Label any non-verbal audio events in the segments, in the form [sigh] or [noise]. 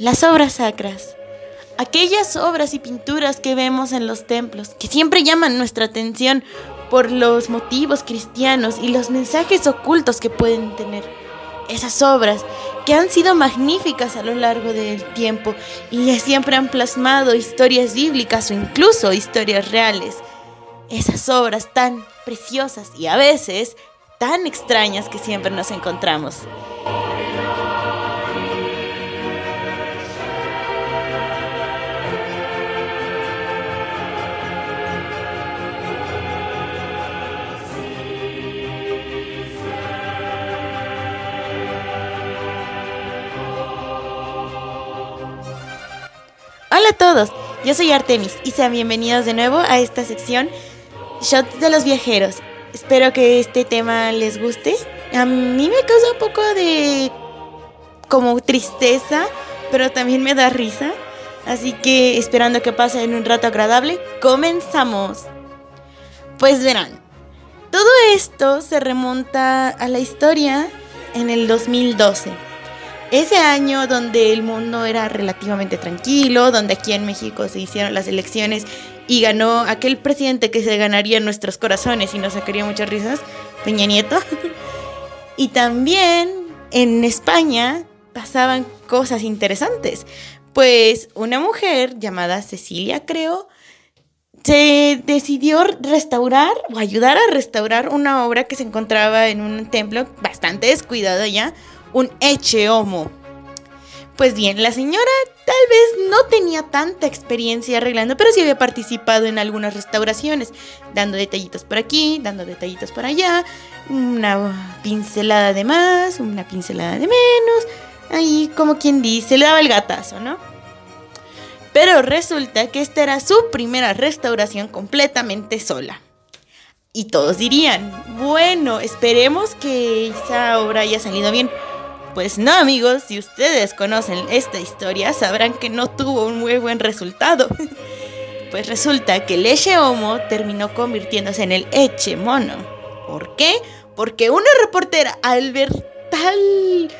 Las obras sacras. Aquellas obras y pinturas que vemos en los templos, que siempre llaman nuestra atención por los motivos cristianos y los mensajes ocultos que pueden tener. Esas obras que han sido magníficas a lo largo del tiempo y siempre han plasmado historias bíblicas o incluso historias reales. Esas obras tan preciosas y a veces tan extrañas que siempre nos encontramos. Hola a todos, yo soy Artemis y sean bienvenidos de nuevo a esta sección Shots de los Viajeros. Espero que este tema les guste. A mí me causa un poco de como tristeza, pero también me da risa. Así que esperando que pasen un rato agradable, comenzamos. Pues verán, todo esto se remonta a la historia en el 2012 ese año donde el mundo era relativamente tranquilo, donde aquí en México se hicieron las elecciones y ganó aquel presidente que se ganaría en nuestros corazones y nos sacaría muchas risas, Peña Nieto. [laughs] y también en España pasaban cosas interesantes, pues una mujer llamada Cecilia, creo, se decidió restaurar o ayudar a restaurar una obra que se encontraba en un templo bastante descuidado ya, un Eche Homo. Pues bien, la señora tal vez no tenía tanta experiencia arreglando, pero sí había participado en algunas restauraciones, dando detallitos por aquí, dando detallitos por allá, una pincelada de más, una pincelada de menos, ahí como quien dice, le daba el gatazo, ¿no? Pero resulta que esta era su primera restauración completamente sola. Y todos dirían, bueno, esperemos que esa obra haya salido bien. Pues no amigos, si ustedes conocen esta historia sabrán que no tuvo un muy buen resultado. [laughs] pues resulta que el Eche Homo terminó convirtiéndose en el Eche Mono. ¿Por qué? Porque una reportera al ver tal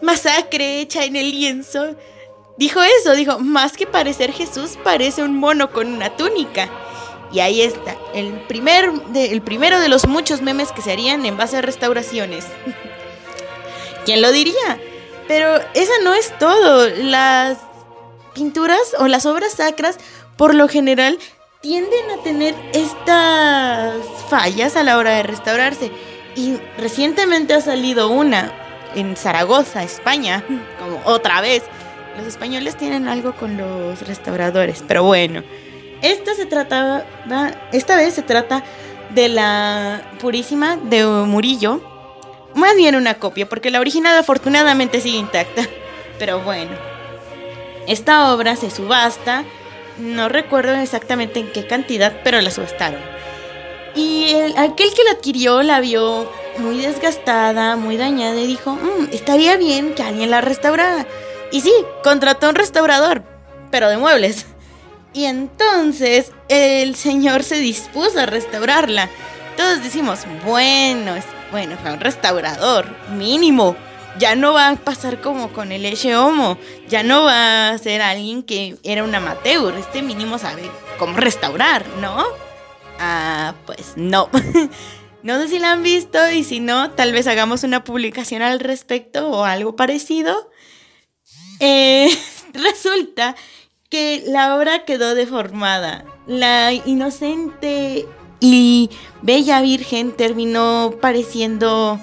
masacre hecha en el lienzo, dijo eso, dijo, más que parecer Jesús, parece un mono con una túnica. Y ahí está, el, primer el primero de los muchos memes que se harían en base a restauraciones. [laughs] ¿Quién lo diría? Pero esa no es todo. Las pinturas o las obras sacras, por lo general, tienden a tener estas fallas a la hora de restaurarse. Y recientemente ha salido una en Zaragoza, España, [laughs] como otra vez. Los españoles tienen algo con los restauradores, pero bueno. Esta se trataba, esta vez se trata de la Purísima de Murillo, más bien una copia, porque la original afortunadamente sigue intacta. Pero bueno, esta obra se subasta, no recuerdo exactamente en qué cantidad, pero la subastaron. Y aquel que la adquirió la vio muy desgastada, muy dañada y dijo, mm, estaría bien que alguien la restaurara. Y sí, contrató un restaurador, pero de muebles. Y entonces el señor se dispuso a restaurarla. Todos decimos, bueno, bueno, fue un restaurador, mínimo. Ya no va a pasar como con el Eche Homo. Ya no va a ser alguien que era un amateur. Este mínimo sabe cómo restaurar, ¿no? Ah, pues no. [laughs] no sé si la han visto y si no, tal vez hagamos una publicación al respecto o algo parecido. Eh, [laughs] resulta que la obra quedó deformada. La inocente y Bella Virgen terminó pareciendo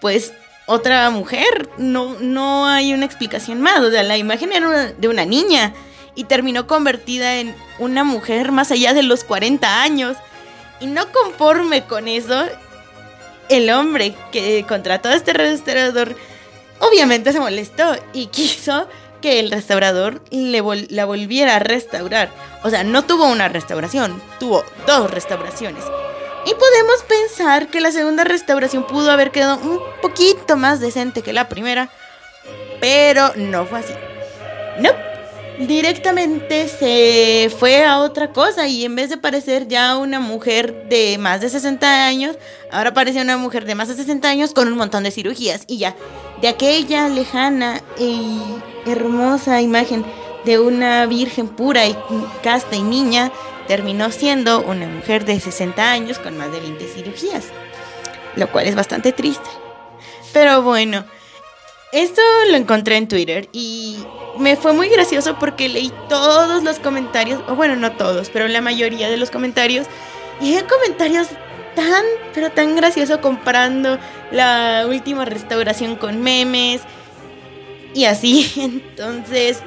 pues otra mujer. No, no hay una explicación más. O sea, la imagen era de una niña y terminó convertida en una mujer más allá de los 40 años. Y no conforme con eso, el hombre que contrató a este restaurador obviamente se molestó y [laughs] quiso que el restaurador le la volviera a restaurar. O sea, no tuvo una restauración, tuvo dos restauraciones. Y podemos pensar que la segunda restauración pudo haber quedado un poquito más decente que la primera. Pero no fue así. No, directamente se fue a otra cosa y en vez de parecer ya una mujer de más de 60 años, ahora parece una mujer de más de 60 años con un montón de cirugías y ya, de aquella lejana y hermosa imagen de una virgen pura y casta y niña, terminó siendo una mujer de 60 años con más de 20 cirugías, lo cual es bastante triste. Pero bueno, esto lo encontré en Twitter y me fue muy gracioso porque leí todos los comentarios, o bueno, no todos, pero la mayoría de los comentarios. Y hay comentarios tan, pero tan graciosos comparando la última restauración con memes y así. [laughs] Entonces,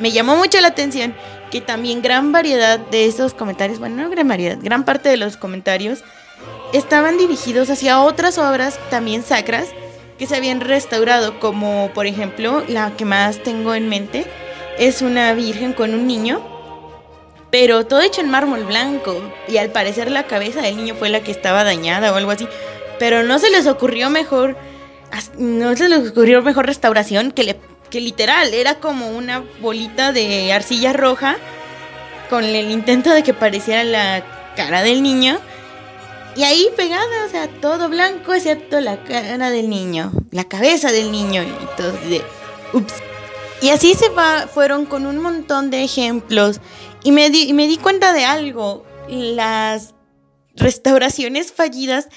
me llamó mucho la atención que también gran variedad de esos comentarios, bueno, no gran variedad, gran parte de los comentarios estaban dirigidos hacia otras obras también sacras que se habían restaurado, como por ejemplo la que más tengo en mente es una virgen con un niño, pero todo hecho en mármol blanco y al parecer la cabeza del niño fue la que estaba dañada o algo así, pero no se les ocurrió mejor no se les ocurrió mejor restauración que le que literal era como una bolita de arcilla roja con el intento de que pareciera la cara del niño y ahí pegada, o sea, todo blanco excepto la cara del niño, la cabeza del niño y todo de ups. Y así se va, fueron con un montón de ejemplos y me di, y me di cuenta de algo, las restauraciones fallidas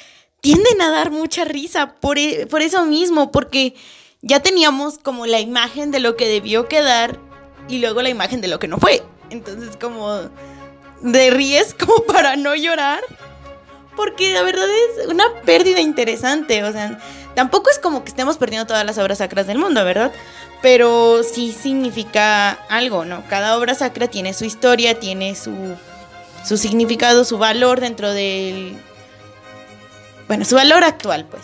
tienden a dar mucha risa por, e, por eso mismo, porque ya teníamos como la imagen de lo que debió quedar y luego la imagen de lo que no fue. Entonces como de ríes como [laughs] para no llorar porque la verdad es una pérdida interesante, o sea, tampoco es como que estemos perdiendo todas las obras sacras del mundo, ¿verdad? Pero sí significa algo, ¿no? Cada obra sacra tiene su historia, tiene su, su significado, su valor dentro del... Bueno, su valor actual, pues.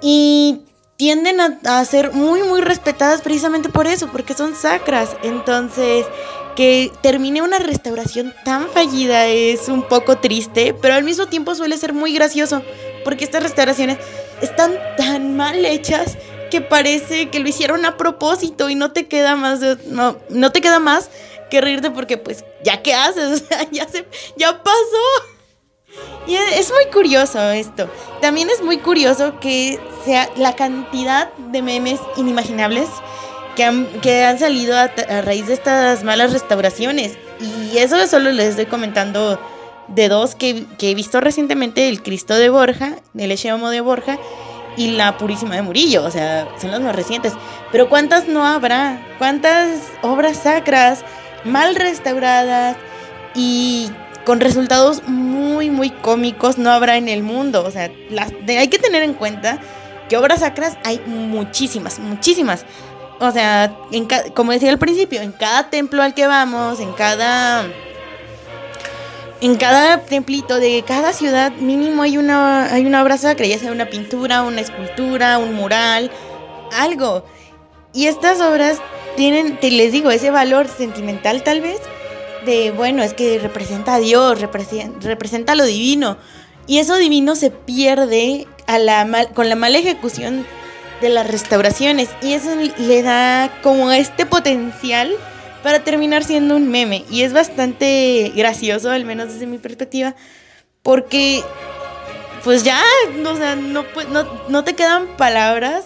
Y tienden a, ser muy, muy respetadas precisamente por eso, porque son sacras. Entonces, que termine una restauración tan fallida es un poco triste, pero al mismo tiempo suele ser muy gracioso, porque estas restauraciones están tan mal hechas que parece que lo hicieron a propósito y no te queda más no, no te queda más que reírte porque pues ya qué haces, [laughs] ya se ya pasó. Y es muy curioso esto. También es muy curioso que sea la cantidad de memes inimaginables que han, que han salido a, raíz de estas malas restauraciones. Y eso solo les estoy comentando de dos que, he visto recientemente, el Cristo de Borja, el Echeomo de Borja y la Purísima de Murillo, o sea, son los más recientes. Pero ¿cuántas no habrá? ¿Cuántas obras sacras mal restauradas y con resultados muy, muy cómicos no habrá en el mundo? O sea, las, hay que tener en cuenta que obras sacras hay muchísimas, muchísimas o sea, en como decía al principio, en cada templo al que vamos, en cada en cada templito de cada ciudad mínimo hay una hay una obra sacra, ya sea una pintura, una escultura, un mural, algo. Y estas obras tienen, te les digo, ese valor sentimental tal vez de bueno, es que representa a Dios, representa, lo divino. Y eso divino se pierde a la con la mala ejecución de las restauraciones y eso le da como este potencial para terminar siendo un meme y es bastante gracioso, al menos desde mi perspectiva, porque pues ya, o sea, no, no, te quedan palabras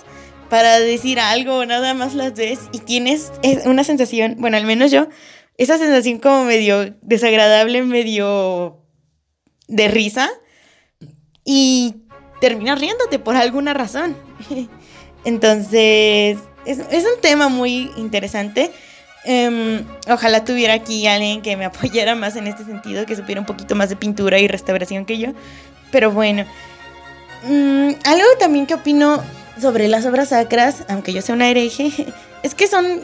para decir algo, nada más las ves y tienes una sensación, bueno, al menos yo, esa sensación como medio desagradable, medio de risa y terminas riéndote por alguna razón. [laughs] Entonces, es, un tema muy interesante. Em, ojalá tuviera aquí alguien que me apoyara más en este sentido, que supiera un poquito más de pintura y restauración que yo. Pero bueno, mm, algo también que opino sobre las obras sacras, aunque yo sea una hereje, [laughs] es que son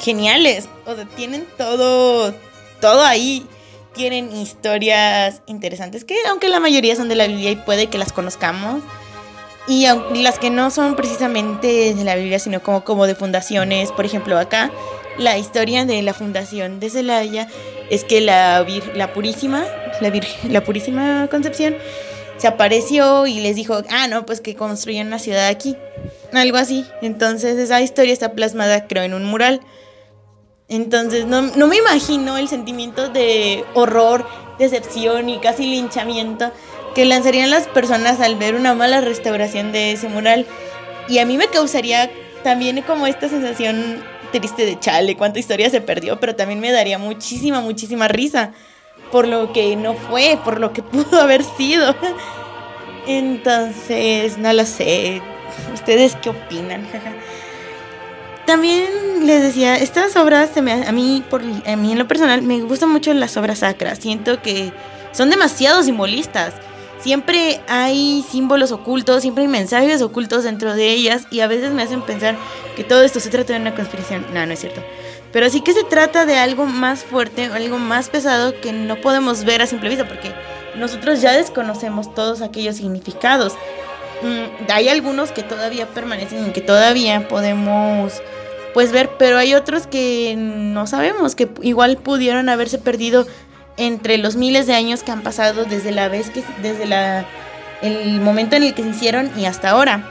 geniales. O sea, tienen todo, todo ahí. Tienen historias interesantes que, aunque la mayoría son de la Biblia y puede que las conozcamos, y las que no son precisamente de la Biblia, sino como, como de fundaciones, por ejemplo, acá, la historia de la fundación de Celaya es que la, la Purísima, la, la Purísima Concepción, se apareció y les dijo, ah, no, pues que construyan una ciudad aquí, algo así. Entonces esa historia está plasmada, creo, en un mural. Entonces no, no me imagino el sentimiento de horror, decepción y casi linchamiento que lanzarían las personas al ver una mala restauración de ese mural. Y a mí me causaría también como esta sensación triste de chale, cuánta historia se perdió, pero también me daría muchísima, muchísima risa por lo que no fue, por lo que [laughs] pudo haber sido. Entonces, no lo sé. ¿Ustedes qué opinan? [laughs] También les decía, estas obras a mí a mí en lo personal me gustan mucho las obras sacras. Siento que son demasiado simbolistas. Siempre hay símbolos ocultos, siempre hay mensajes ocultos dentro de ellas y a veces me hacen pensar que todo esto se trata de una conspiración. No, no es cierto. Pero sí que se trata de algo más fuerte, algo más pesado que no podemos ver a simple vista porque nosotros ya desconocemos todos aquellos significados. Mm, hay algunos que todavía permanecen y que todavía podemos pues ver, pero hay otros que no sabemos, que igual pudieron haberse perdido entre los miles de años que han pasado desde la vez que desde la el momento en el que se hicieron y hasta ahora.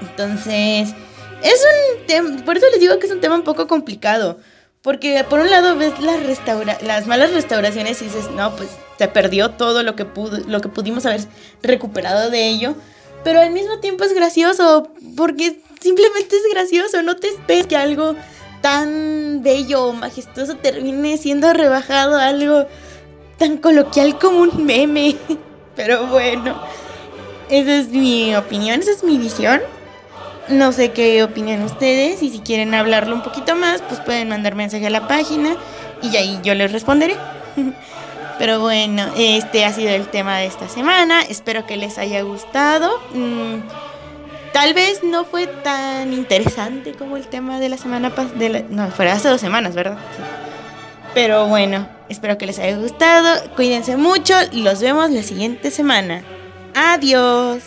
Entonces, es un tema, por eso les digo que es un tema un poco complicado, porque por un lado ves las restaura las malas restauraciones y dices, "No, pues se perdió todo lo que pudo, lo que pudimos haber recuperado de ello." Pero al mismo tiempo es gracioso, porque simplemente es gracioso, no te esperes que algo tan bello o majestuoso termine siendo rebajado algo tan coloquial como un meme. [laughs] Pero bueno, esa es mi opinión, esa es mi visión. No sé qué opinan ustedes y si quieren hablarlo un poquito más, pues pueden mandar mensaje a la página y ahí yo les responderé. [laughs] Pero bueno, este ha sido el tema de esta semana. Espero que les haya gustado. Mm, tal vez no fue tan interesante como el tema de la semana pasada. No, fue hace dos semanas, ¿verdad? Pero bueno, espero que les haya gustado. Cuídense mucho. y Los vemos la siguiente semana. Adiós.